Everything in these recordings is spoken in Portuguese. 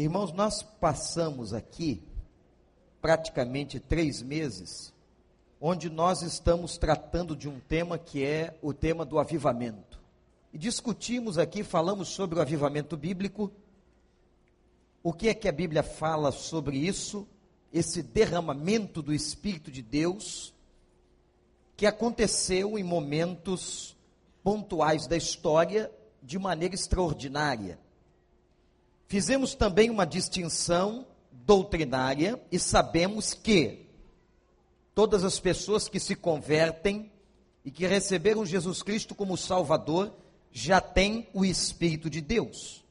Irmãos, nós passamos aqui praticamente três meses, onde nós estamos tratando de um tema que é o tema do avivamento. E discutimos aqui, falamos sobre o avivamento bíblico, o que é que a Bíblia fala sobre isso, esse derramamento do Espírito de Deus, que aconteceu em momentos pontuais da história de maneira extraordinária. Fizemos também uma distinção doutrinária e sabemos que todas as pessoas que se convertem e que receberam Jesus Cristo como Salvador já têm o Espírito de Deus.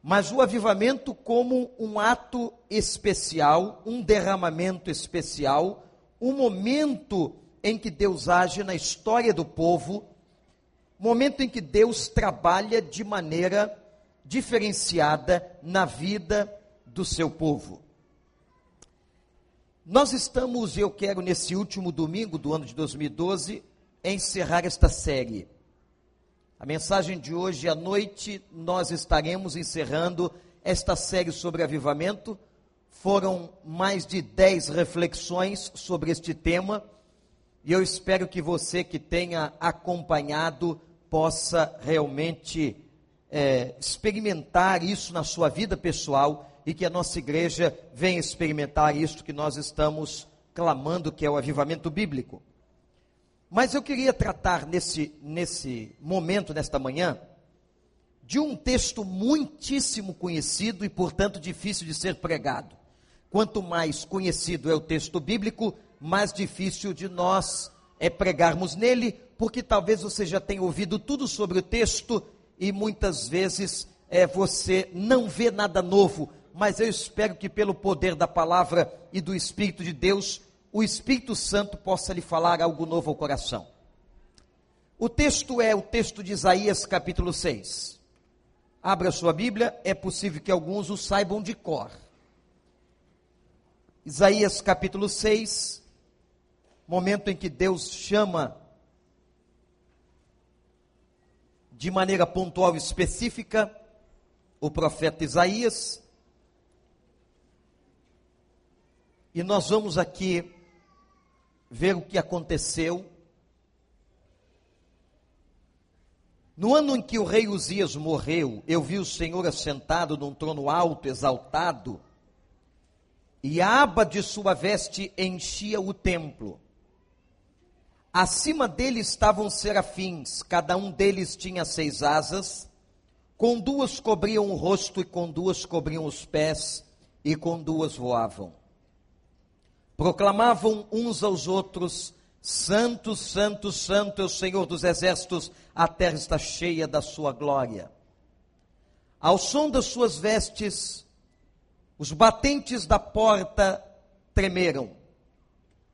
Mas o avivamento, como um ato especial, um derramamento especial, um momento em que Deus age na história do povo, momento em que Deus trabalha de maneira diferenciada na vida do seu povo. Nós estamos, eu quero nesse último domingo do ano de 2012, encerrar esta série. A mensagem de hoje à noite, nós estaremos encerrando esta série sobre avivamento. Foram mais de dez reflexões sobre este tema, e eu espero que você que tenha acompanhado possa realmente é, experimentar isso na sua vida pessoal e que a nossa igreja venha experimentar isso que nós estamos clamando, que é o avivamento bíblico. Mas eu queria tratar nesse, nesse momento, nesta manhã, de um texto muitíssimo conhecido e, portanto, difícil de ser pregado. Quanto mais conhecido é o texto bíblico, mais difícil de nós é pregarmos nele, porque talvez você já tenha ouvido tudo sobre o texto e muitas vezes é, você não vê nada novo, mas eu espero que pelo poder da palavra e do Espírito de Deus, o Espírito Santo possa lhe falar algo novo ao coração. O texto é o texto de Isaías capítulo 6. Abra sua Bíblia, é possível que alguns o saibam de cor. Isaías capítulo 6, momento em que Deus chama de maneira pontual e específica o profeta Isaías. E nós vamos aqui ver o que aconteceu. No ano em que o rei Uzias morreu, eu vi o Senhor assentado num trono alto, exaltado, e a aba de sua veste enchia o templo. Acima dele estavam serafins, cada um deles tinha seis asas, com duas cobriam o rosto e com duas cobriam os pés, e com duas voavam proclamavam uns aos outros: Santo, Santo, Santo é o Senhor dos exércitos, a terra está cheia da sua glória. Ao som das suas vestes, os batentes da porta tremeram.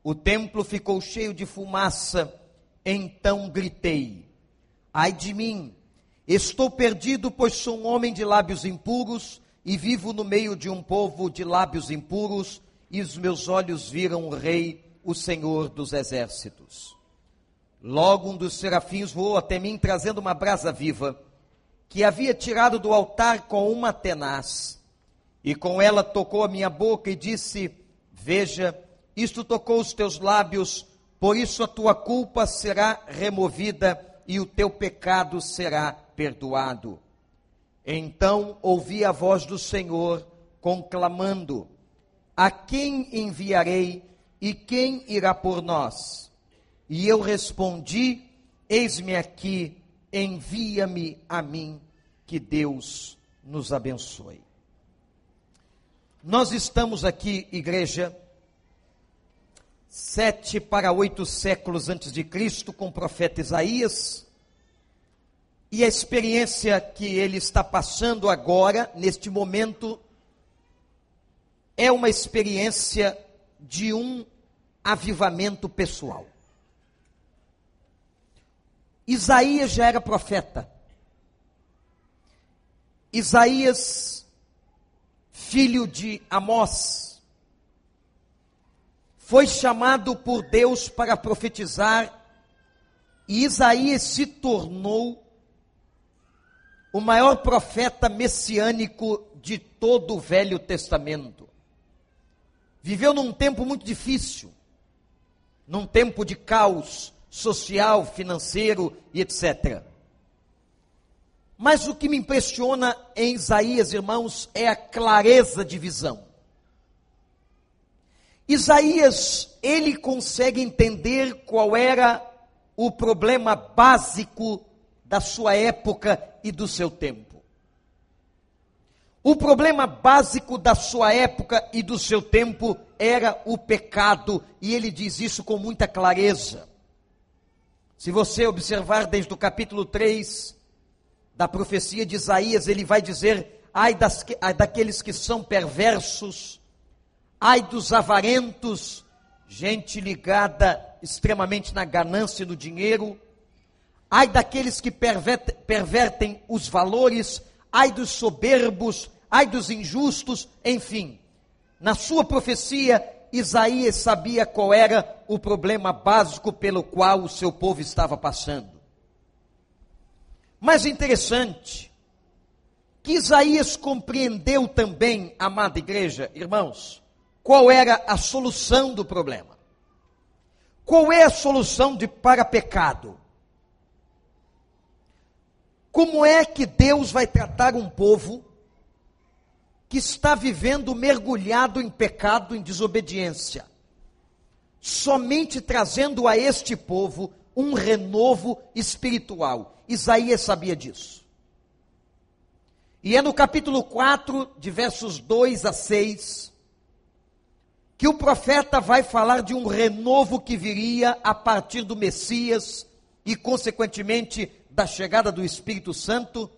O templo ficou cheio de fumaça, então gritei: Ai de mim, estou perdido, pois sou um homem de lábios impuros e vivo no meio de um povo de lábios impuros e os meus olhos viram o Rei, o Senhor dos exércitos. Logo um dos serafins voou até mim, trazendo uma brasa viva, que havia tirado do altar com uma tenaz. E com ela tocou a minha boca e disse: Veja, isto tocou os teus lábios, por isso a tua culpa será removida e o teu pecado será perdoado. Então ouvi a voz do Senhor conclamando: a quem enviarei e quem irá por nós? E eu respondi: Eis-me aqui, envia-me a mim, que Deus nos abençoe. Nós estamos aqui, igreja, sete para oito séculos antes de Cristo, com o profeta Isaías, e a experiência que ele está passando agora, neste momento, é uma experiência de um avivamento pessoal. Isaías já era profeta. Isaías, filho de Amós, foi chamado por Deus para profetizar, e Isaías se tornou o maior profeta messiânico de todo o Velho Testamento. Viveu num tempo muito difícil, num tempo de caos social, financeiro e etc. Mas o que me impressiona em Isaías, irmãos, é a clareza de visão. Isaías, ele consegue entender qual era o problema básico da sua época e do seu tempo. O problema básico da sua época e do seu tempo era o pecado, e ele diz isso com muita clareza. Se você observar desde o capítulo 3 da profecia de Isaías, ele vai dizer: ai, das, daqueles que são perversos, ai dos avarentos, gente ligada extremamente na ganância e no dinheiro, ai daqueles que pervertem, pervertem os valores, ai dos soberbos, ai dos injustos, enfim. Na sua profecia, Isaías sabia qual era o problema básico pelo qual o seu povo estava passando. Mas interessante, que Isaías compreendeu também, amada igreja, irmãos, qual era a solução do problema. Qual é a solução de para pecado? Como é que Deus vai tratar um povo que está vivendo mergulhado em pecado, em desobediência? Somente trazendo a este povo um renovo espiritual. Isaías sabia disso. E é no capítulo 4, de versos 2 a 6, que o profeta vai falar de um renovo que viria a partir do Messias e, consequentemente, da chegada do Espírito Santo.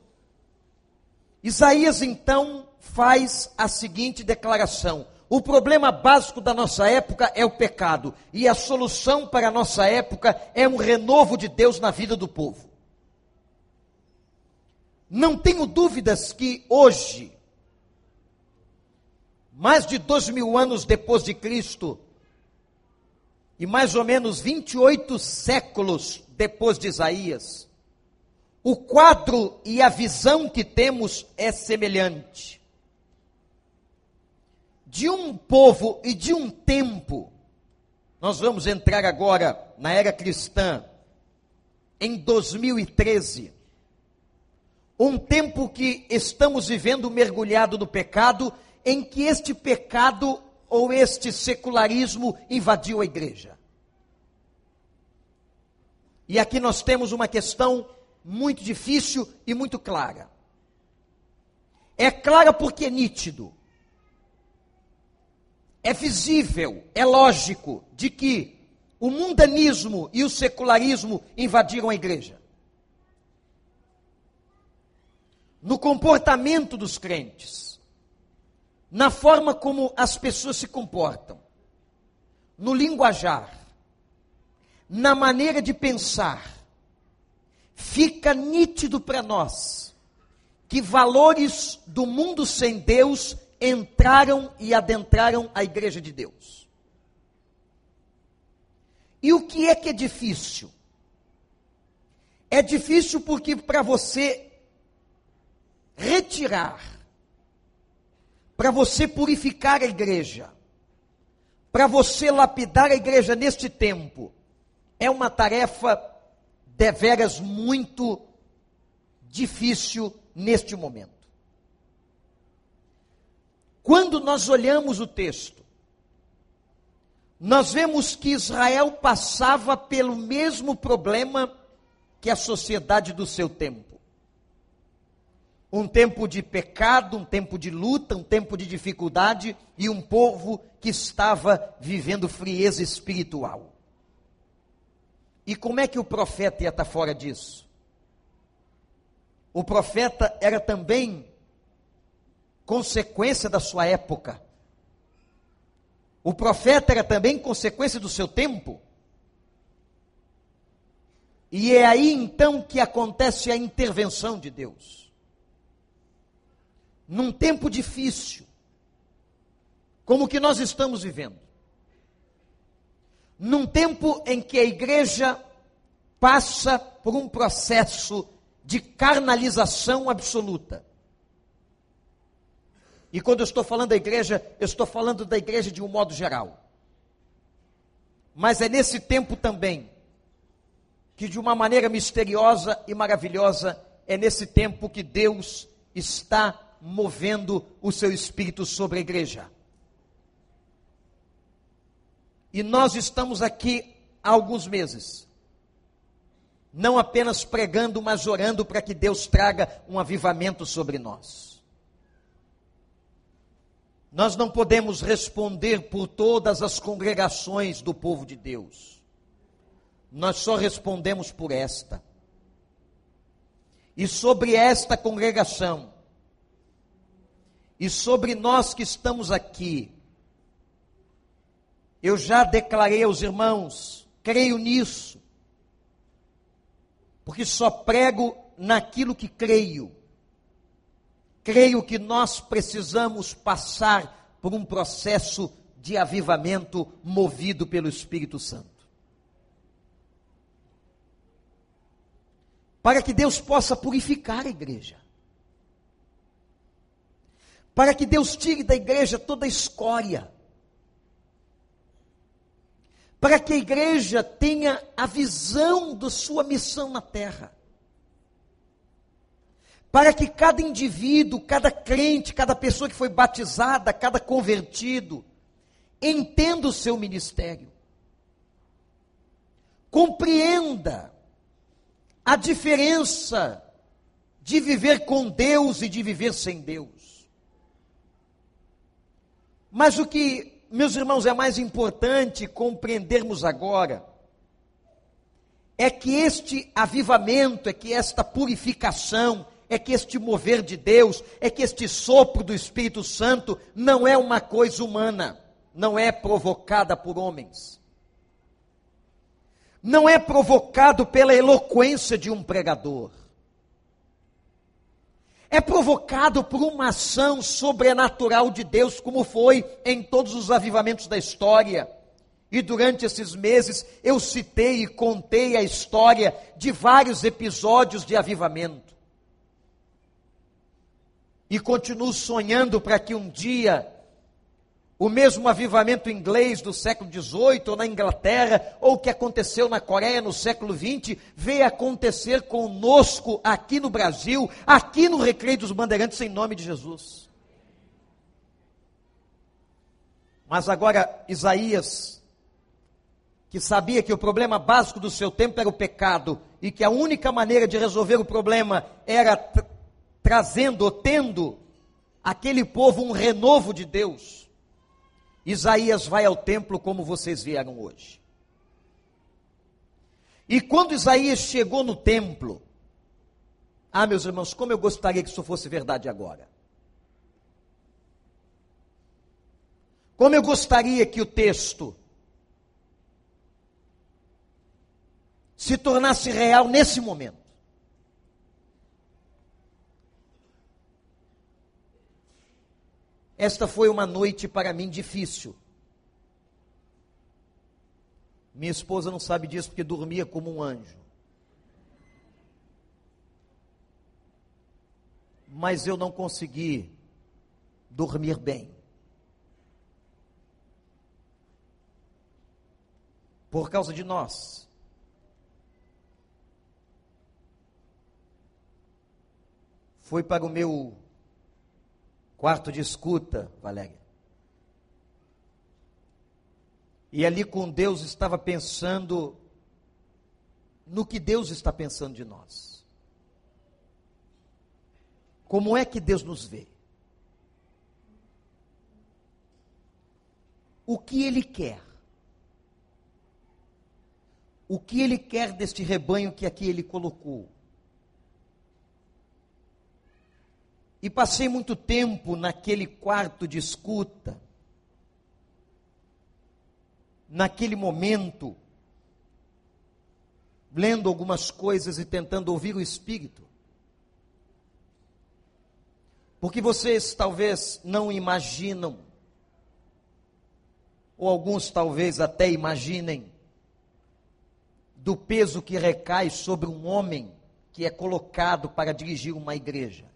Isaías então faz a seguinte declaração: o problema básico da nossa época é o pecado, e a solução para a nossa época é um renovo de Deus na vida do povo. Não tenho dúvidas que hoje mais de dois mil anos depois de Cristo, e mais ou menos 28 séculos depois de Isaías, o quadro e a visão que temos é semelhante. De um povo e de um tempo, nós vamos entrar agora na era cristã, em 2013. Um tempo que estamos vivendo mergulhado no pecado em que este pecado ou este secularismo invadiu a igreja. E aqui nós temos uma questão muito difícil e muito clara. É clara porque é nítido. É visível, é lógico de que o mundanismo e o secularismo invadiram a igreja. No comportamento dos crentes na forma como as pessoas se comportam, no linguajar, na maneira de pensar, fica nítido para nós que valores do mundo sem Deus entraram e adentraram a igreja de Deus. E o que é que é difícil? É difícil porque para você retirar para você purificar a igreja, para você lapidar a igreja neste tempo, é uma tarefa deveras muito difícil neste momento. Quando nós olhamos o texto, nós vemos que Israel passava pelo mesmo problema que a sociedade do seu tempo um tempo de pecado, um tempo de luta, um tempo de dificuldade e um povo que estava vivendo frieza espiritual. E como é que o profeta ia estar fora disso? O profeta era também consequência da sua época. O profeta era também consequência do seu tempo. E é aí então que acontece a intervenção de Deus num tempo difícil, como o que nós estamos vivendo, num tempo em que a igreja passa por um processo de carnalização absoluta. E quando eu estou falando da igreja, eu estou falando da igreja de um modo geral. Mas é nesse tempo também que, de uma maneira misteriosa e maravilhosa, é nesse tempo que Deus está movendo o seu espírito sobre a igreja. E nós estamos aqui há alguns meses, não apenas pregando, mas orando para que Deus traga um avivamento sobre nós. Nós não podemos responder por todas as congregações do povo de Deus. Nós só respondemos por esta. E sobre esta congregação, e sobre nós que estamos aqui, eu já declarei aos irmãos, creio nisso, porque só prego naquilo que creio. Creio que nós precisamos passar por um processo de avivamento movido pelo Espírito Santo. Para que Deus possa purificar a igreja. Para que Deus tire da igreja toda a escória para que a igreja tenha a visão da sua missão na terra. Para que cada indivíduo, cada crente, cada pessoa que foi batizada, cada convertido, entenda o seu ministério. Compreenda a diferença de viver com Deus e de viver sem Deus. Mas o que meus irmãos, é mais importante compreendermos agora é que este avivamento, é que esta purificação, é que este mover de Deus, é que este sopro do Espírito Santo não é uma coisa humana, não é provocada por homens. Não é provocado pela eloquência de um pregador é provocado por uma ação sobrenatural de Deus, como foi em todos os avivamentos da história. E durante esses meses eu citei e contei a história de vários episódios de avivamento. E continuo sonhando para que um dia o mesmo avivamento inglês do século XVIII, ou na Inglaterra, ou que aconteceu na Coreia no século XX, veio acontecer conosco aqui no Brasil, aqui no Recreio dos Bandeirantes, em nome de Jesus. Mas agora, Isaías, que sabia que o problema básico do seu tempo era o pecado, e que a única maneira de resolver o problema era tra trazendo ou tendo aquele povo um renovo de Deus Isaías vai ao templo como vocês vieram hoje. E quando Isaías chegou no templo, ah, meus irmãos, como eu gostaria que isso fosse verdade agora. Como eu gostaria que o texto se tornasse real nesse momento. Esta foi uma noite para mim difícil. Minha esposa não sabe disso porque dormia como um anjo. Mas eu não consegui dormir bem. Por causa de nós. Foi para o meu quarto de escuta, Valéria. E ali com Deus estava pensando no que Deus está pensando de nós. Como é que Deus nos vê? O que Ele quer? O que Ele quer deste rebanho que aqui Ele colocou? E passei muito tempo naquele quarto de escuta, naquele momento, lendo algumas coisas e tentando ouvir o Espírito. Porque vocês talvez não imaginam, ou alguns talvez até imaginem, do peso que recai sobre um homem que é colocado para dirigir uma igreja.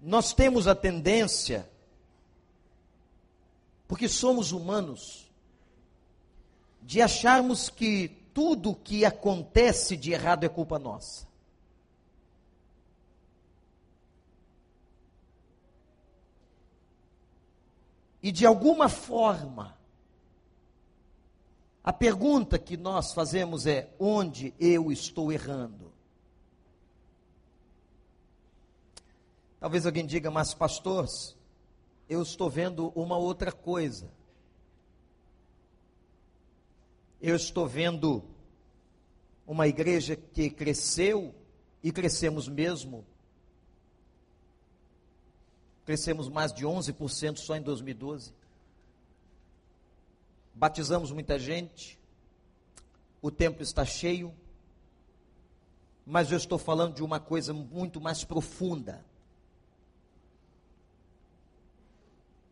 Nós temos a tendência, porque somos humanos, de acharmos que tudo que acontece de errado é culpa nossa. E de alguma forma, a pergunta que nós fazemos é: onde eu estou errando? Talvez alguém diga, mas pastor, eu estou vendo uma outra coisa. Eu estou vendo uma igreja que cresceu e crescemos mesmo. Crescemos mais de 11% só em 2012. Batizamos muita gente. O templo está cheio. Mas eu estou falando de uma coisa muito mais profunda.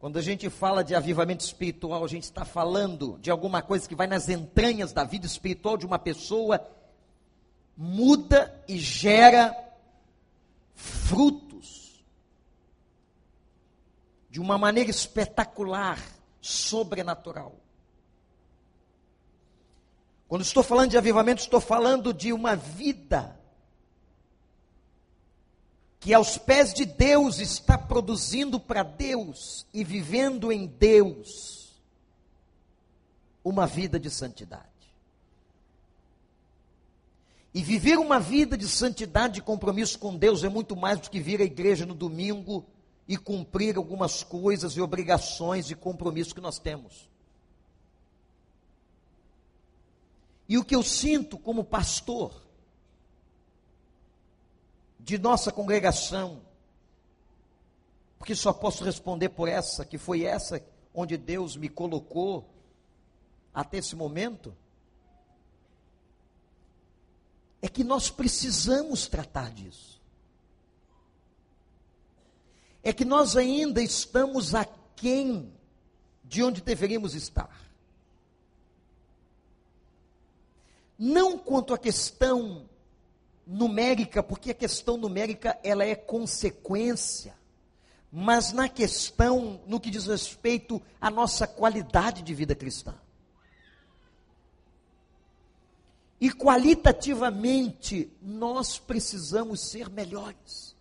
Quando a gente fala de avivamento espiritual, a gente está falando de alguma coisa que vai nas entranhas da vida espiritual de uma pessoa, muda e gera frutos de uma maneira espetacular, sobrenatural. Quando estou falando de avivamento, estou falando de uma vida que aos pés de Deus está produzindo para Deus e vivendo em Deus uma vida de santidade. E viver uma vida de santidade e compromisso com Deus é muito mais do que vir à igreja no domingo e cumprir algumas coisas e obrigações e compromissos que nós temos. E o que eu sinto como pastor de nossa congregação, porque só posso responder por essa, que foi essa onde Deus me colocou até esse momento, é que nós precisamos tratar disso. É que nós ainda estamos aquém de onde deveríamos estar. Não quanto à questão numérica, porque a questão numérica ela é consequência, mas na questão no que diz respeito à nossa qualidade de vida cristã. E qualitativamente nós precisamos ser melhores.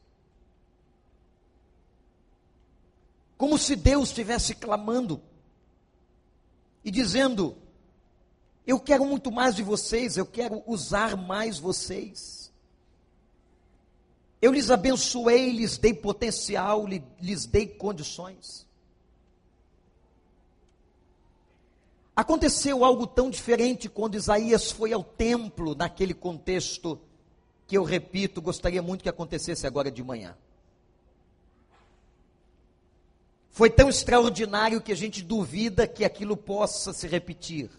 Como se Deus estivesse clamando e dizendo: Eu quero muito mais de vocês, eu quero usar mais vocês. Eu lhes abençoei, lhes dei potencial, lhes dei condições. Aconteceu algo tão diferente quando Isaías foi ao templo, naquele contexto, que eu repito, gostaria muito que acontecesse agora de manhã. Foi tão extraordinário que a gente duvida que aquilo possa se repetir.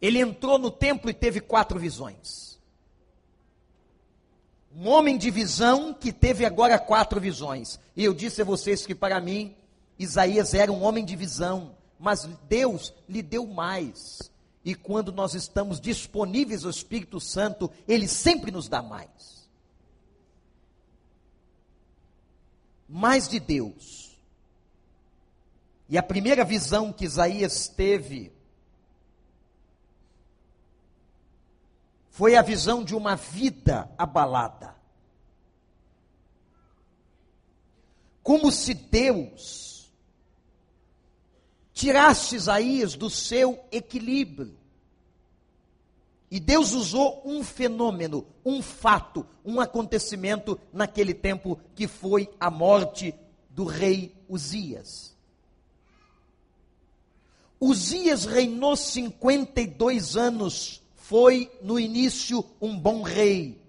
Ele entrou no templo e teve quatro visões um homem de visão que teve agora quatro visões. E eu disse a vocês que para mim, Isaías era um homem de visão, mas Deus lhe deu mais. E quando nós estamos disponíveis ao Espírito Santo, ele sempre nos dá mais. Mais de Deus. E a primeira visão que Isaías teve foi a visão de uma vida abalada. Como se Deus tirasse Isaías do seu equilíbrio. E Deus usou um fenômeno, um fato, um acontecimento naquele tempo que foi a morte do rei Uzias. Uzias reinou 52 anos foi no início um bom rei.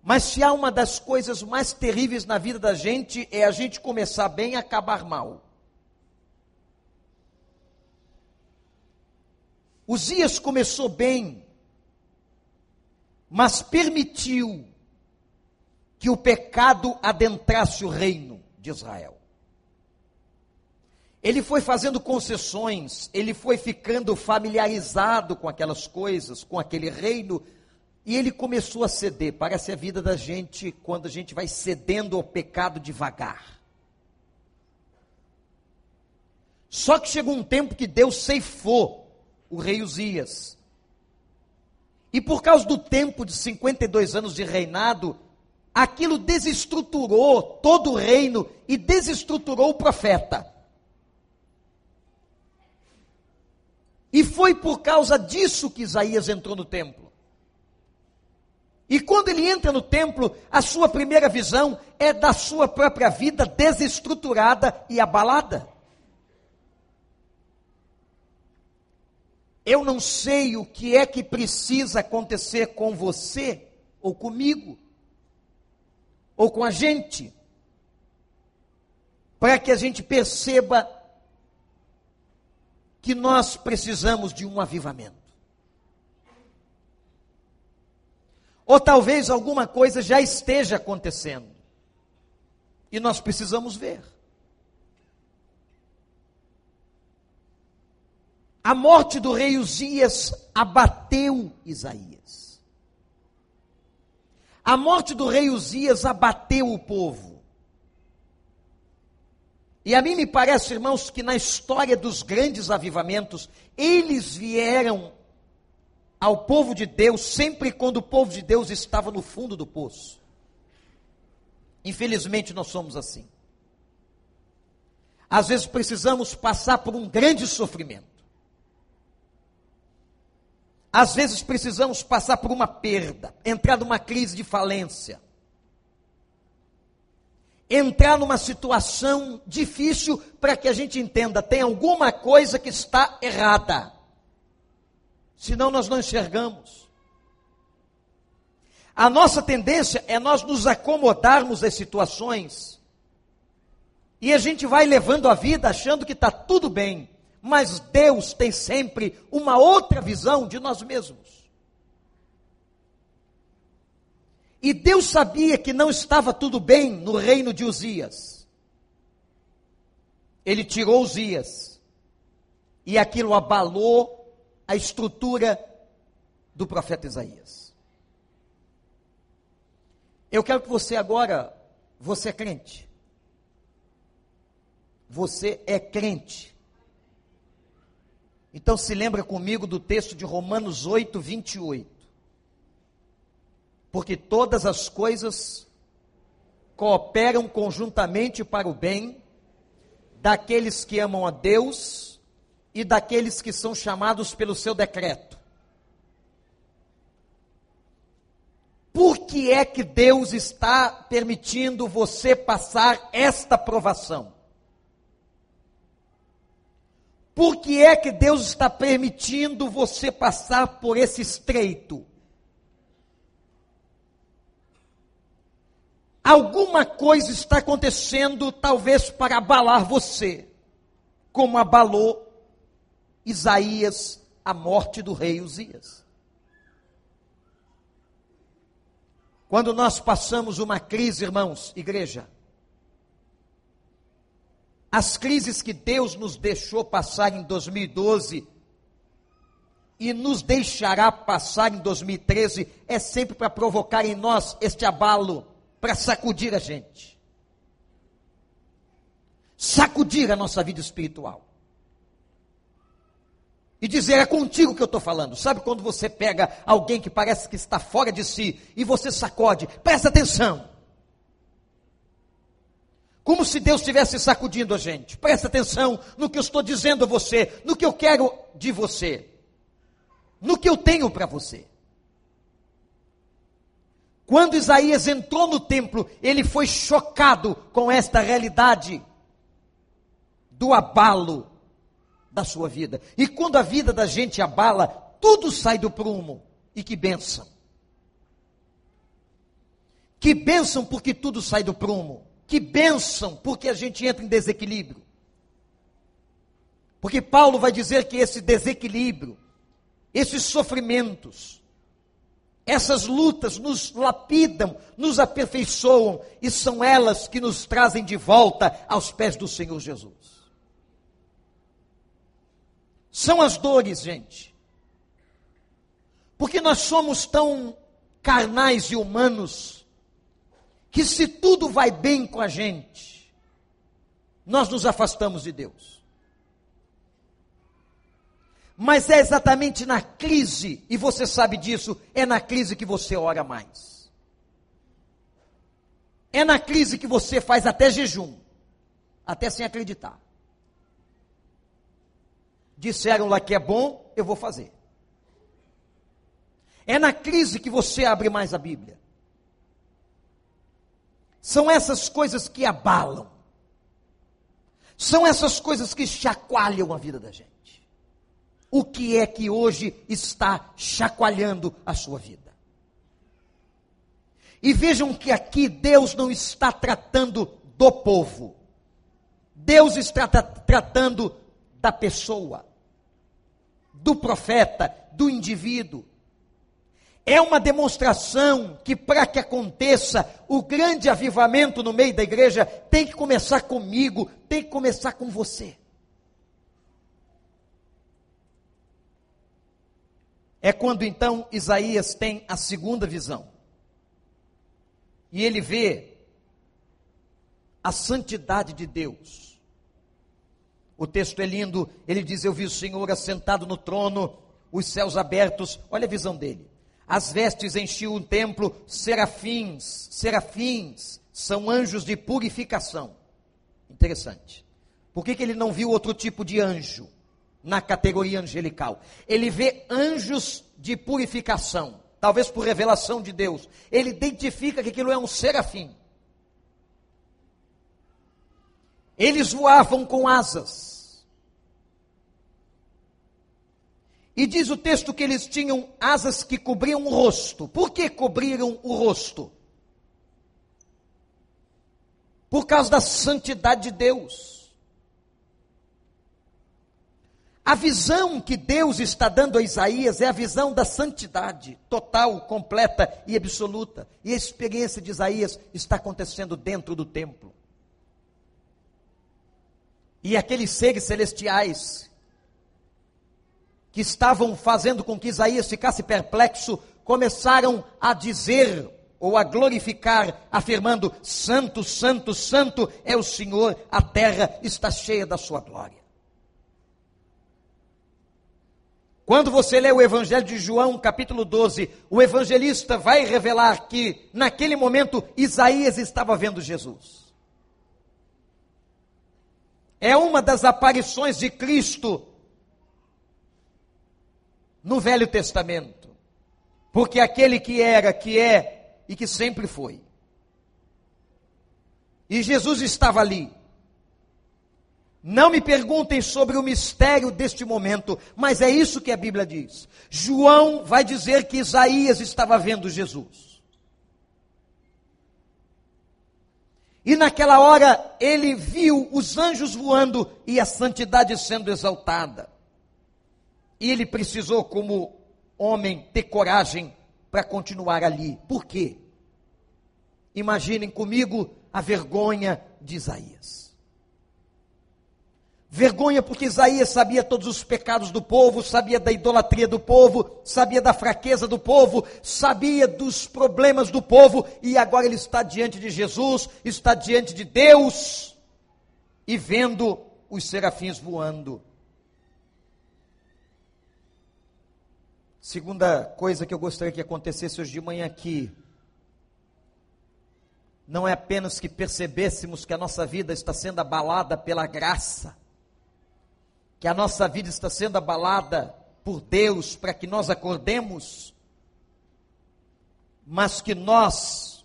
Mas se há uma das coisas mais terríveis na vida da gente é a gente começar bem e acabar mal. Uzias começou bem, mas permitiu que o pecado adentrasse o reino de Israel. Ele foi fazendo concessões, ele foi ficando familiarizado com aquelas coisas, com aquele reino, E ele começou a ceder. Parece a vida da gente quando a gente vai cedendo ao pecado devagar. Só que chegou um tempo que Deus ceifou o rei Uzias. E por causa do tempo de 52 anos de reinado, aquilo desestruturou todo o reino e desestruturou o profeta. E foi por causa disso que Isaías entrou no templo. E quando ele entra no templo, a sua primeira visão é da sua própria vida desestruturada e abalada. Eu não sei o que é que precisa acontecer com você ou comigo ou com a gente para que a gente perceba que nós precisamos de um avivamento. Ou talvez alguma coisa já esteja acontecendo e nós precisamos ver. A morte do rei Uzias abateu Isaías. A morte do rei Uzias abateu o povo. E a mim me parece, irmãos, que na história dos grandes avivamentos, eles vieram ao povo de Deus sempre quando o povo de Deus estava no fundo do poço. Infelizmente, nós somos assim. Às vezes precisamos passar por um grande sofrimento. Às vezes precisamos passar por uma perda, entrar numa crise de falência, entrar numa situação difícil para que a gente entenda, tem alguma coisa que está errada. Senão nós não enxergamos. A nossa tendência é nós nos acomodarmos às situações. E a gente vai levando a vida achando que está tudo bem mas Deus tem sempre uma outra visão de nós mesmos. E Deus sabia que não estava tudo bem no reino de Uzias. Ele tirou Uzias. E aquilo abalou a estrutura do profeta Isaías. Eu quero que você agora, você é crente. Você é crente. Então se lembra comigo do texto de Romanos 8, 28. Porque todas as coisas cooperam conjuntamente para o bem daqueles que amam a Deus e daqueles que são chamados pelo seu decreto. Por que é que Deus está permitindo você passar esta provação? Por que é que Deus está permitindo você passar por esse estreito? Alguma coisa está acontecendo, talvez para abalar você, como abalou Isaías a morte do rei Uzias. Quando nós passamos uma crise, irmãos, igreja, as crises que Deus nos deixou passar em 2012 e nos deixará passar em 2013 é sempre para provocar em nós este abalo, para sacudir a gente. Sacudir a nossa vida espiritual. E dizer, é contigo que eu estou falando. Sabe quando você pega alguém que parece que está fora de si e você sacode? Presta atenção. Como se Deus estivesse sacudindo a gente. Presta atenção no que eu estou dizendo a você, no que eu quero de você, no que eu tenho para você. Quando Isaías entrou no templo, ele foi chocado com esta realidade do abalo da sua vida. E quando a vida da gente abala, tudo sai do prumo. E que bênção. Que bênção porque tudo sai do prumo. Que bênção, porque a gente entra em desequilíbrio. Porque Paulo vai dizer que esse desequilíbrio, esses sofrimentos, essas lutas nos lapidam, nos aperfeiçoam e são elas que nos trazem de volta aos pés do Senhor Jesus. São as dores, gente. Porque nós somos tão carnais e humanos, que se tudo vai bem com a gente, nós nos afastamos de Deus. Mas é exatamente na crise, e você sabe disso, é na crise que você ora mais. É na crise que você faz até jejum, até sem acreditar. Disseram lá que é bom, eu vou fazer. É na crise que você abre mais a Bíblia. São essas coisas que abalam. São essas coisas que chacoalham a vida da gente. O que é que hoje está chacoalhando a sua vida? E vejam que aqui Deus não está tratando do povo. Deus está tratando da pessoa do profeta, do indivíduo. É uma demonstração que, para que aconteça o grande avivamento no meio da igreja, tem que começar comigo, tem que começar com você. É quando então Isaías tem a segunda visão. E ele vê a santidade de Deus o texto é lindo, ele diz: Eu vi o Senhor assentado no trono, os céus abertos. Olha a visão dele. As vestes enchiam o templo, serafins, serafins, são anjos de purificação. Interessante. Por que, que ele não viu outro tipo de anjo na categoria angelical? Ele vê anjos de purificação, talvez por revelação de Deus. Ele identifica que aquilo é um serafim. Eles voavam com asas. E diz o texto que eles tinham asas que cobriam o rosto. Por que cobriram o rosto? Por causa da santidade de Deus. A visão que Deus está dando a Isaías é a visão da santidade total, completa e absoluta. E a experiência de Isaías está acontecendo dentro do templo. E aqueles seres celestiais que estavam fazendo com que Isaías ficasse perplexo, começaram a dizer ou a glorificar, afirmando: Santo, Santo, Santo é o Senhor, a terra está cheia da sua glória. Quando você lê o Evangelho de João, capítulo 12, o evangelista vai revelar que, naquele momento, Isaías estava vendo Jesus. É uma das aparições de Cristo no Velho Testamento. Porque aquele que era, que é e que sempre foi. E Jesus estava ali. Não me perguntem sobre o mistério deste momento, mas é isso que a Bíblia diz. João vai dizer que Isaías estava vendo Jesus. E naquela hora ele viu os anjos voando e a santidade sendo exaltada. E ele precisou, como homem, ter coragem para continuar ali. Por quê? Imaginem comigo a vergonha de Isaías. Vergonha porque Isaías sabia todos os pecados do povo, sabia da idolatria do povo, sabia da fraqueza do povo, sabia dos problemas do povo, e agora ele está diante de Jesus, está diante de Deus, e vendo os serafins voando. Segunda coisa que eu gostaria que acontecesse hoje de manhã aqui, não é apenas que percebêssemos que a nossa vida está sendo abalada pela graça, que a nossa vida está sendo abalada por Deus para que nós acordemos, mas que nós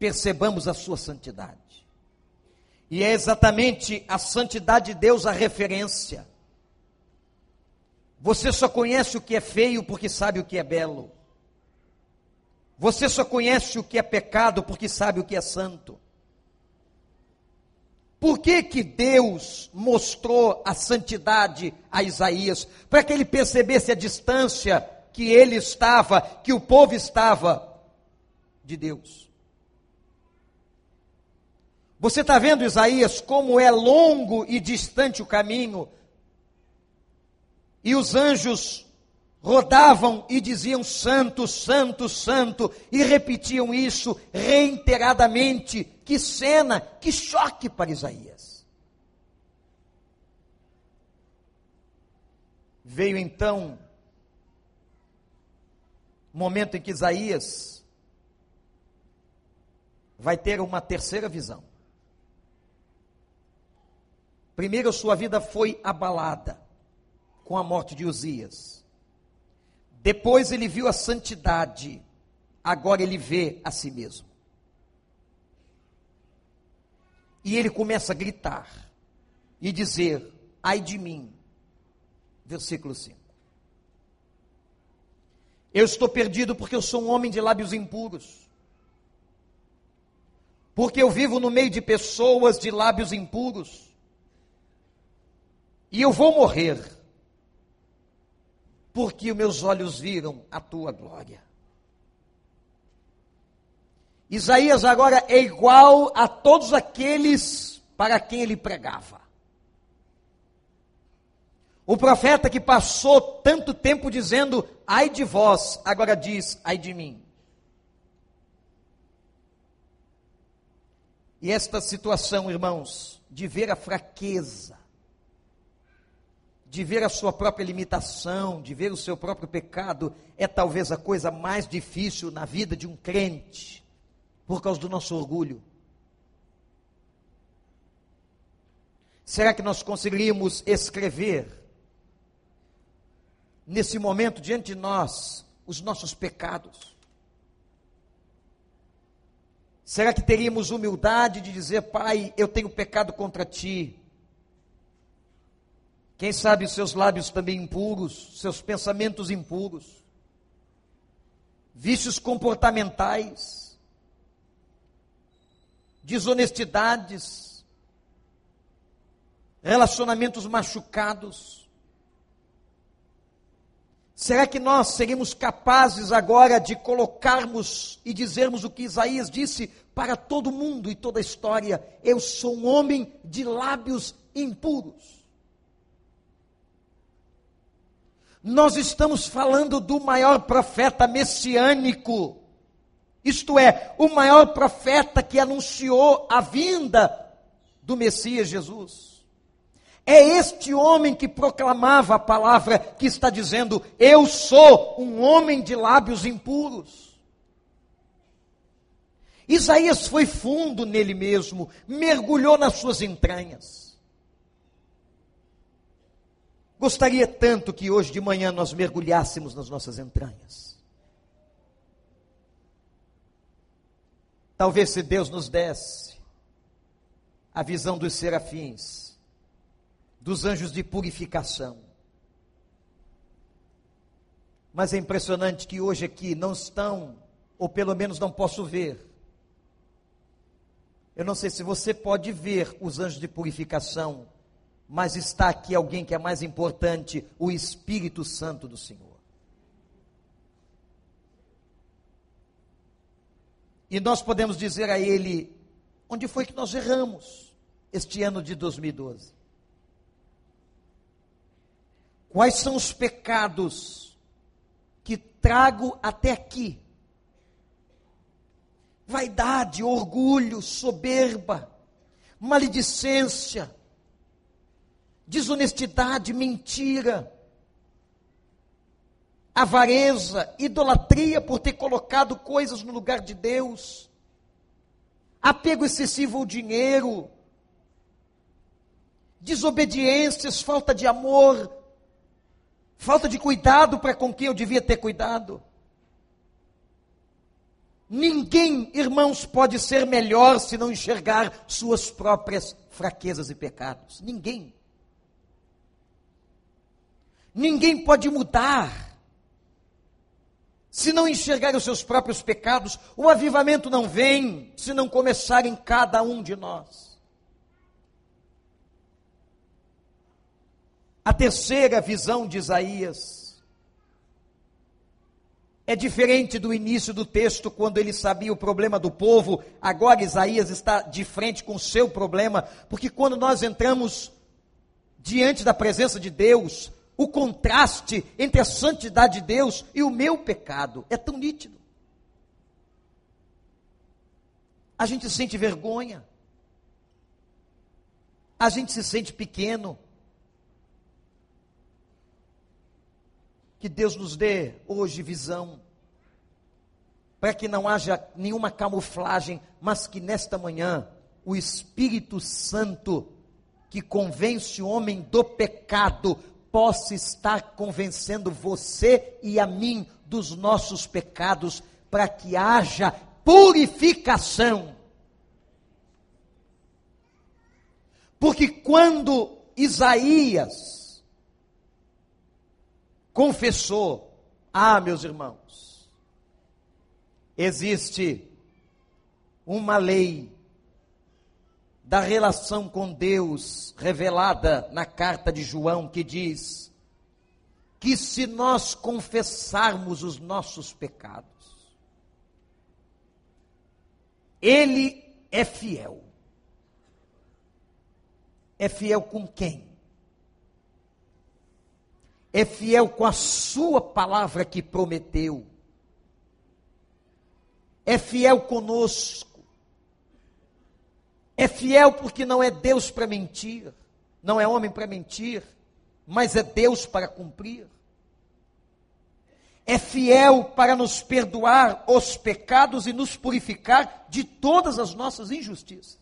percebamos a sua santidade. E é exatamente a santidade de Deus a referência. Você só conhece o que é feio porque sabe o que é belo. Você só conhece o que é pecado porque sabe o que é santo. Por que, que Deus mostrou a santidade a Isaías? Para que ele percebesse a distância que ele estava, que o povo estava de Deus. Você está vendo, Isaías, como é longo e distante o caminho e os anjos rodavam e diziam santo, santo, santo, e repetiam isso reiteradamente. Que cena, que choque para Isaías. Veio então o momento em que Isaías vai ter uma terceira visão. Primeiro, sua vida foi abalada com a morte de Uzias. Depois, ele viu a santidade. Agora, ele vê a si mesmo. E ele começa a gritar e dizer: Ai de mim. Versículo 5. Eu estou perdido porque eu sou um homem de lábios impuros. Porque eu vivo no meio de pessoas de lábios impuros e eu vou morrer, porque os meus olhos viram a tua glória. Isaías agora é igual a todos aqueles para quem ele pregava. O profeta que passou tanto tempo dizendo, ai de vós, agora diz, ai de mim. E esta situação, irmãos, de ver a fraqueza, de ver a sua própria limitação, de ver o seu próprio pecado, é talvez a coisa mais difícil na vida de um crente, por causa do nosso orgulho. Será que nós conseguiríamos escrever, nesse momento, diante de nós, os nossos pecados? Será que teríamos humildade de dizer, Pai, eu tenho pecado contra ti, quem sabe os seus lábios também impuros, seus pensamentos impuros, vícios comportamentais, desonestidades, relacionamentos machucados. Será que nós seríamos capazes agora de colocarmos e dizermos o que Isaías disse para todo mundo e toda a história? Eu sou um homem de lábios impuros. Nós estamos falando do maior profeta messiânico, isto é, o maior profeta que anunciou a vinda do Messias Jesus. É este homem que proclamava a palavra que está dizendo: Eu sou um homem de lábios impuros. Isaías foi fundo nele mesmo, mergulhou nas suas entranhas. Gostaria tanto que hoje de manhã nós mergulhássemos nas nossas entranhas. Talvez se Deus nos desse a visão dos serafins, dos anjos de purificação. Mas é impressionante que hoje aqui não estão, ou pelo menos não posso ver. Eu não sei se você pode ver os anjos de purificação mas está aqui alguém que é mais importante, o Espírito Santo do Senhor. E nós podemos dizer a Ele: onde foi que nós erramos este ano de 2012? Quais são os pecados que trago até aqui? Vaidade, orgulho, soberba, maledicência, desonestidade, mentira, avareza, idolatria por ter colocado coisas no lugar de Deus, apego excessivo ao dinheiro, desobediências, falta de amor, falta de cuidado para com quem eu devia ter cuidado. Ninguém, irmãos, pode ser melhor se não enxergar suas próprias fraquezas e pecados. Ninguém. Ninguém pode mudar se não enxergar os seus próprios pecados. O avivamento não vem se não começar em cada um de nós. A terceira visão de Isaías é diferente do início do texto, quando ele sabia o problema do povo. Agora Isaías está de frente com o seu problema, porque quando nós entramos diante da presença de Deus, o contraste entre a santidade de Deus e o meu pecado. É tão nítido. A gente sente vergonha. A gente se sente pequeno. Que Deus nos dê hoje visão, para que não haja nenhuma camuflagem, mas que nesta manhã o Espírito Santo, que convence o homem do pecado, possa estar convencendo você e a mim dos nossos pecados, para que haja purificação. Porque quando Isaías confessou, ah, meus irmãos, existe uma lei da relação com Deus revelada na carta de João que diz que se nós confessarmos os nossos pecados, Ele é fiel. É fiel com quem? É fiel com a Sua palavra que prometeu. É fiel conosco é fiel porque não é Deus para mentir, não é homem para mentir, mas é Deus para cumprir. É fiel para nos perdoar os pecados e nos purificar de todas as nossas injustiças.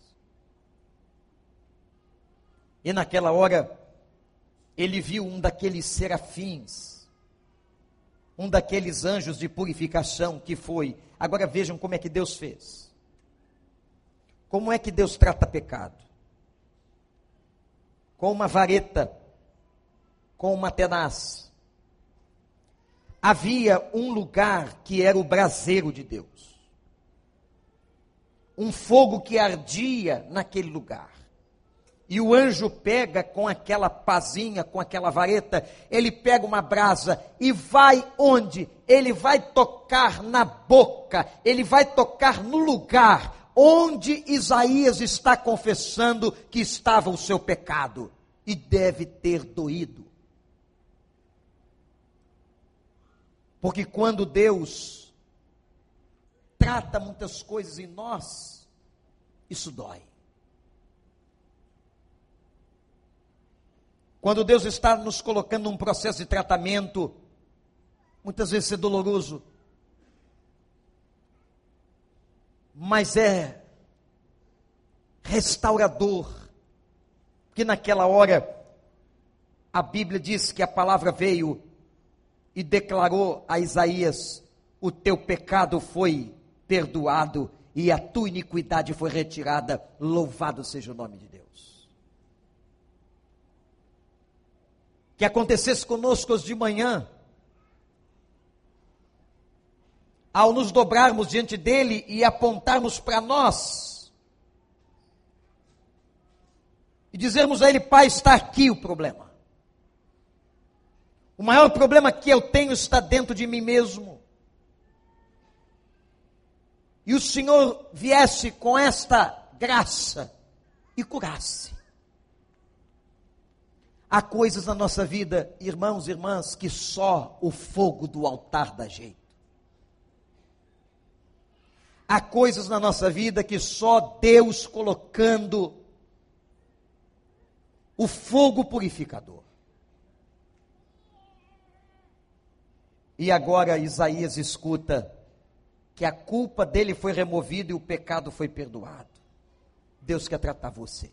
E naquela hora, ele viu um daqueles serafins, um daqueles anjos de purificação que foi. Agora vejam como é que Deus fez. Como é que Deus trata pecado? Com uma vareta, com uma tenaz. Havia um lugar que era o braseiro de Deus. Um fogo que ardia naquele lugar. E o anjo pega com aquela pazinha, com aquela vareta, ele pega uma brasa e vai onde? Ele vai tocar na boca, ele vai tocar no lugar onde Isaías está confessando que estava o seu pecado. E deve ter doído. Porque quando Deus trata muitas coisas em nós, isso dói. Quando Deus está nos colocando num processo de tratamento, muitas vezes é doloroso, mas é restaurador. Porque naquela hora, a Bíblia diz que a palavra veio e declarou a Isaías: o teu pecado foi perdoado e a tua iniquidade foi retirada. Louvado seja o nome de Deus. Que acontecesse conosco hoje de manhã, ao nos dobrarmos diante dele e apontarmos para nós, e dizermos a ele, Pai, está aqui o problema. O maior problema que eu tenho está dentro de mim mesmo. E o Senhor viesse com esta graça e curasse. Há coisas na nossa vida, irmãos e irmãs, que só o fogo do altar dá jeito. Há coisas na nossa vida que só Deus colocando o fogo purificador. E agora Isaías escuta que a culpa dele foi removida e o pecado foi perdoado. Deus quer tratar você.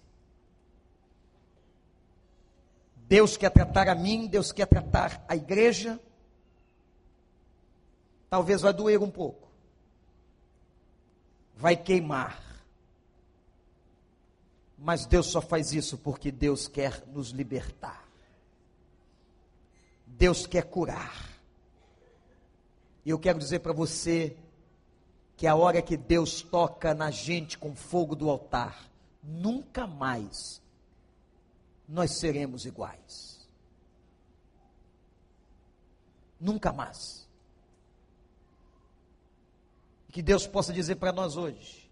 Deus quer tratar a mim, Deus quer tratar a igreja. Talvez vai doer um pouco vai queimar. Mas Deus só faz isso porque Deus quer nos libertar. Deus quer curar. E eu quero dizer para você que a hora que Deus toca na gente com fogo do altar, nunca mais nós seremos iguais. Nunca mais. Que Deus possa dizer para nós hoje: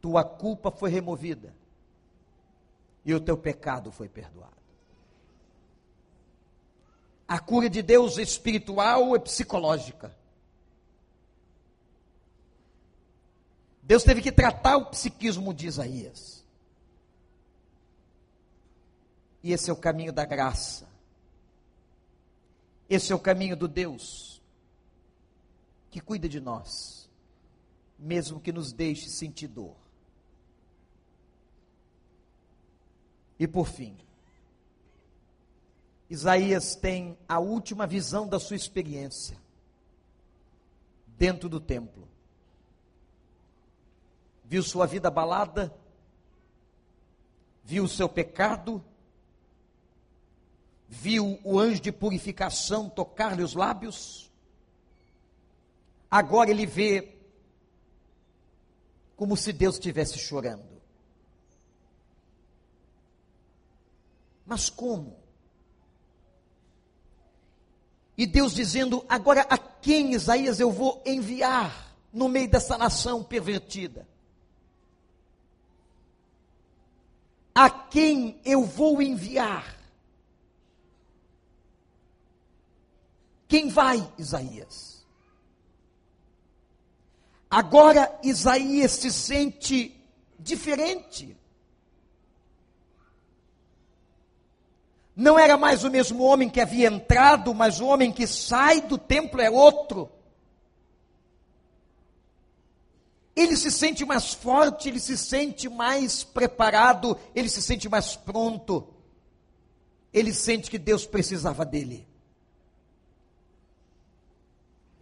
tua culpa foi removida e o teu pecado foi perdoado. A cura de Deus é espiritual e psicológica. Deus teve que tratar o psiquismo de Isaías. E esse é o caminho da graça. Esse é o caminho do Deus que cuida de nós, mesmo que nos deixe sentir dor. E por fim, Isaías tem a última visão da sua experiência dentro do templo. Viu sua vida abalada, viu o seu pecado, viu o anjo de purificação tocar-lhe os lábios. Agora ele vê como se Deus estivesse chorando. Mas como? E Deus dizendo: agora a quem, Isaías, eu vou enviar no meio dessa nação pervertida? A quem eu vou enviar? Quem vai, Isaías? Agora Isaías se sente diferente. Não era mais o mesmo homem que havia entrado, mas o homem que sai do templo é outro. Ele se sente mais forte, ele se sente mais preparado, ele se sente mais pronto. Ele sente que Deus precisava dele.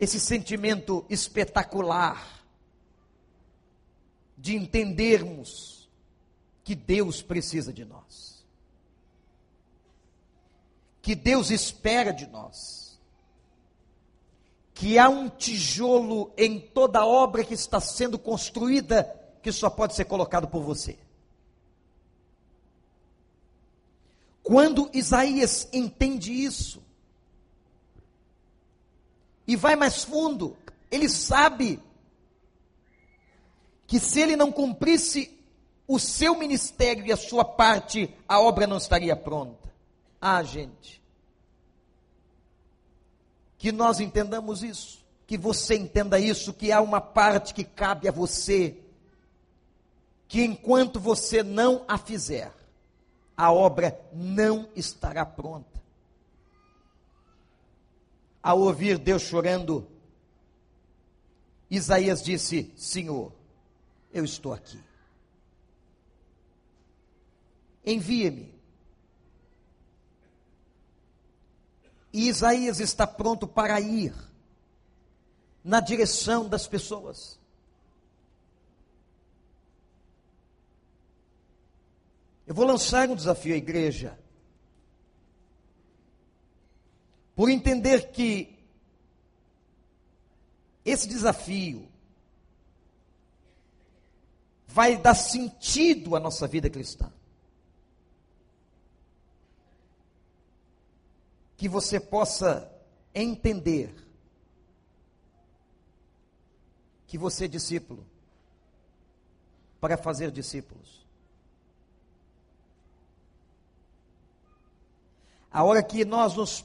Esse sentimento espetacular de entendermos que Deus precisa de nós que Deus espera de nós. Que há um tijolo em toda obra que está sendo construída que só pode ser colocado por você. Quando Isaías entende isso, e vai mais fundo, ele sabe que se ele não cumprisse o seu ministério e a sua parte, a obra não estaria pronta. Ah, gente, que nós entendamos isso, que você entenda isso, que há uma parte que cabe a você, que enquanto você não a fizer, a obra não estará pronta. Ao ouvir Deus chorando, Isaías disse: Senhor, eu estou aqui. Envia-me E Isaías está pronto para ir na direção das pessoas. Eu vou lançar um desafio à igreja. Por entender que esse desafio vai dar sentido à nossa vida cristã. que você possa entender que você é discípulo para fazer discípulos. A hora que nós nos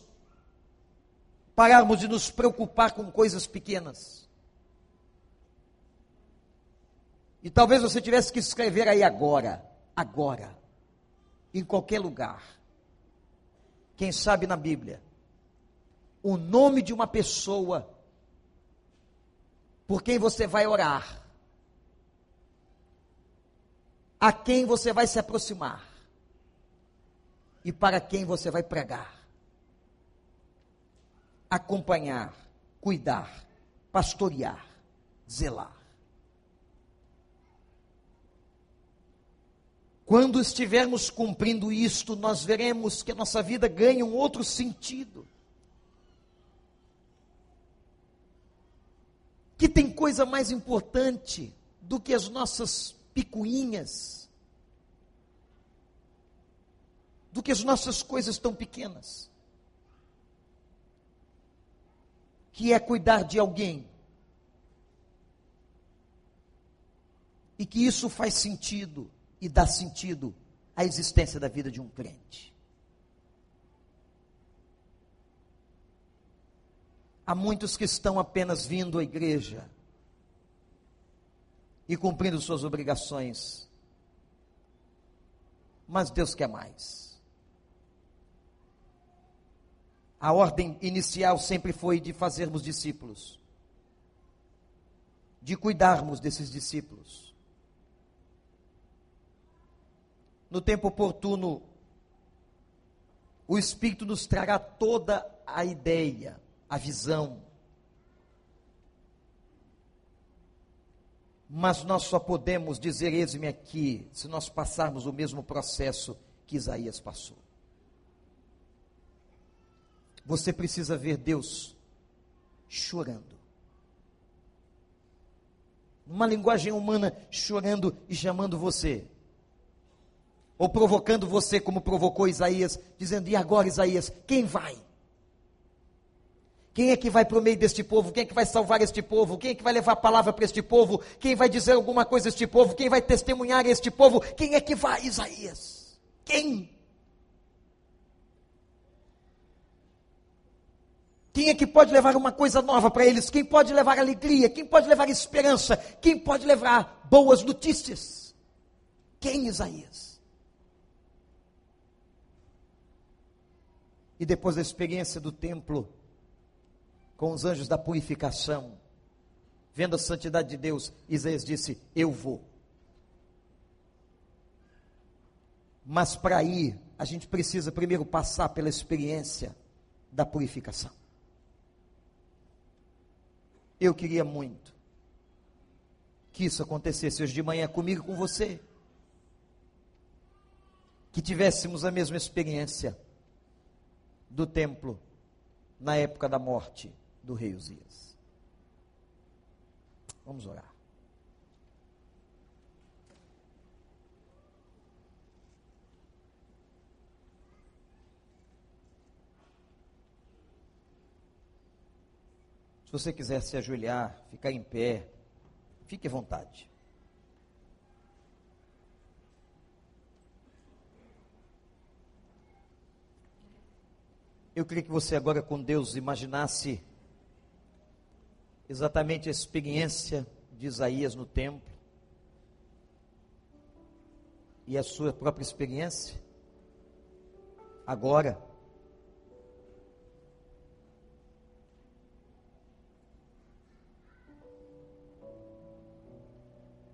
pararmos de nos preocupar com coisas pequenas. E talvez você tivesse que escrever aí agora, agora, em qualquer lugar. Quem sabe na Bíblia, o nome de uma pessoa por quem você vai orar, a quem você vai se aproximar. E para quem você vai pregar, acompanhar, cuidar, pastorear, zelar. Quando estivermos cumprindo isto, nós veremos que a nossa vida ganha um outro sentido. Que tem coisa mais importante do que as nossas picuinhas, do que as nossas coisas tão pequenas, que é cuidar de alguém. E que isso faz sentido e dá sentido à existência da vida de um crente. Há muitos que estão apenas vindo à igreja e cumprindo suas obrigações. Mas Deus quer mais. A ordem inicial sempre foi de fazermos discípulos, de cuidarmos desses discípulos. No tempo oportuno, o Espírito nos trará toda a ideia, a visão. Mas nós só podemos dizer, eis-me aqui, se nós passarmos o mesmo processo que Isaías passou. Você precisa ver Deus chorando. Uma linguagem humana chorando e chamando você ou provocando você, como provocou Isaías, dizendo: E agora, Isaías, quem vai? Quem é que vai para o meio deste povo? Quem é que vai salvar este povo? Quem é que vai levar a palavra para este povo? Quem vai dizer alguma coisa a este povo? Quem vai testemunhar a este povo? Quem é que vai, Isaías? Quem? Quem é que pode levar uma coisa nova para eles? Quem pode levar alegria? Quem pode levar esperança? Quem pode levar boas notícias? Quem, Isaías? E depois da experiência do templo, com os anjos da purificação, vendo a santidade de Deus, Isaías disse: Eu vou. Mas para ir, a gente precisa primeiro passar pela experiência da purificação. Eu queria muito que isso acontecesse hoje de manhã comigo e com você. Que tivéssemos a mesma experiência do templo na época da morte do rei Uzias. Vamos orar. Se você quiser se ajoelhar, ficar em pé, fique à vontade. Eu queria que você agora com Deus imaginasse exatamente a experiência de Isaías no templo e a sua própria experiência agora.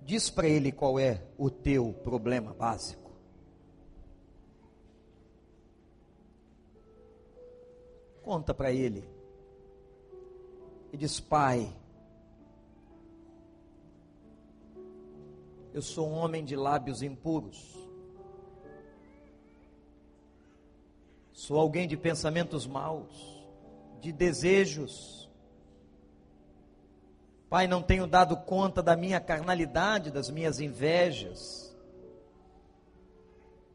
Diz para ele qual é o teu problema básico. Conta para ele. E diz: Pai, eu sou um homem de lábios impuros, sou alguém de pensamentos maus, de desejos. Pai, não tenho dado conta da minha carnalidade, das minhas invejas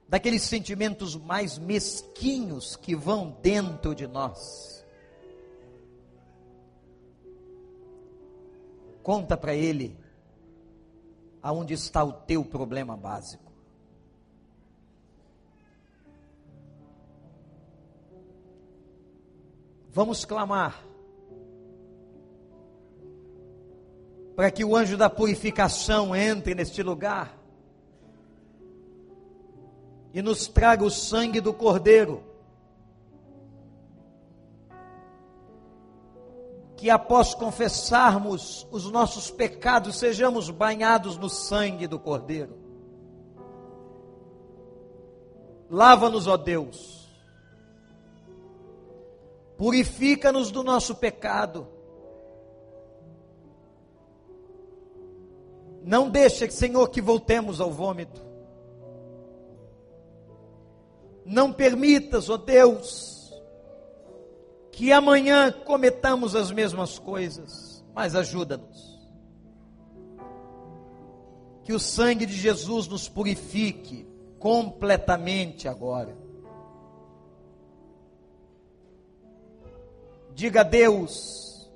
daqueles sentimentos mais mesquinhos que vão dentro de nós. Conta para ele aonde está o teu problema básico. Vamos clamar para que o anjo da purificação entre neste lugar e nos traga o sangue do Cordeiro. Que após confessarmos os nossos pecados, sejamos banhados no sangue do Cordeiro. Lava-nos, ó Deus. Purifica-nos do nosso pecado. Não deixe, Senhor, que voltemos ao vômito. Não permitas, ó oh Deus, que amanhã cometamos as mesmas coisas, mas ajuda-nos. Que o sangue de Jesus nos purifique completamente agora. Diga a Deus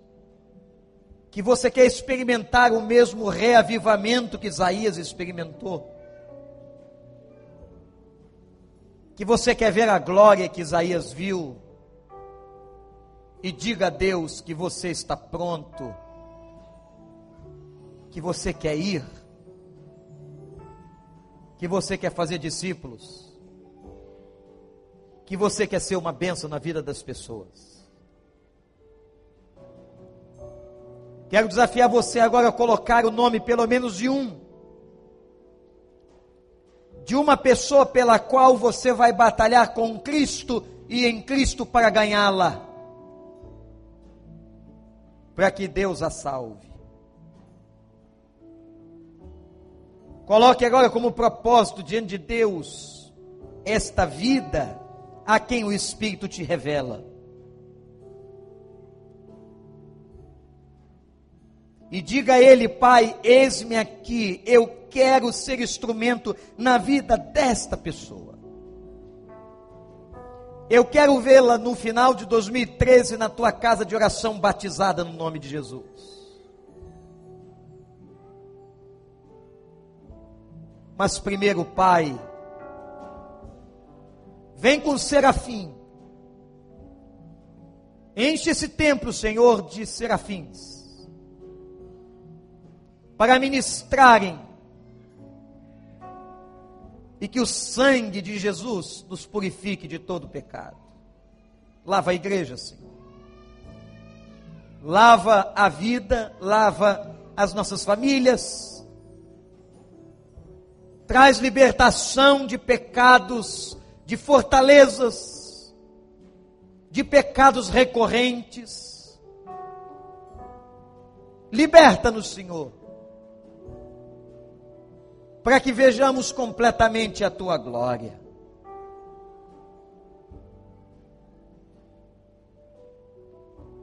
que você quer experimentar o mesmo reavivamento que Isaías experimentou. Que você quer ver a glória que Isaías viu. e diga a Deus que você está pronto, que você quer ir, que você quer fazer discípulos, que você quer ser uma bênção na vida das pessoas. Quero desafiar você agora a colocar o nome, pelo menos de um, de uma pessoa pela qual você vai batalhar com Cristo e em Cristo para ganhá-la, para que Deus a salve. Coloque agora como propósito diante de Deus esta vida a quem o Espírito te revela. E diga a Ele, Pai, eis-me aqui, eu quero ser instrumento na vida desta pessoa. Eu quero vê-la no final de 2013 na tua casa de oração batizada no nome de Jesus. Mas primeiro, Pai, vem com serafim. Enche esse templo, Senhor, de serafins para ministrarem e que o sangue de Jesus nos purifique de todo pecado. Lava a igreja, Senhor. Lava a vida, lava as nossas famílias. Traz libertação de pecados, de fortalezas, de pecados recorrentes. Liberta-nos, Senhor para que vejamos completamente a tua glória.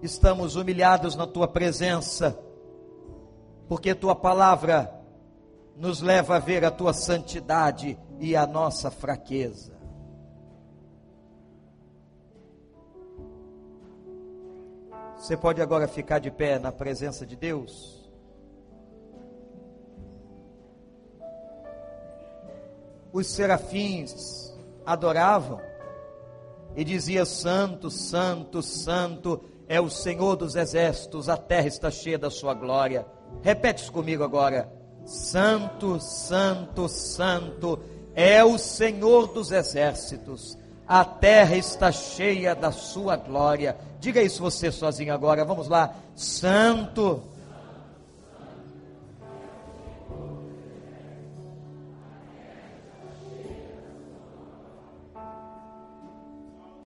Estamos humilhados na tua presença, porque tua palavra nos leva a ver a tua santidade e a nossa fraqueza. Você pode agora ficar de pé na presença de Deus? Os serafins adoravam e dizia: Santo, Santo, Santo é o Senhor dos exércitos, a terra está cheia da sua glória. Repete isso comigo agora: Santo, Santo, Santo é o Senhor dos exércitos, a terra está cheia da sua glória. Diga isso você sozinho agora, vamos lá: Santo,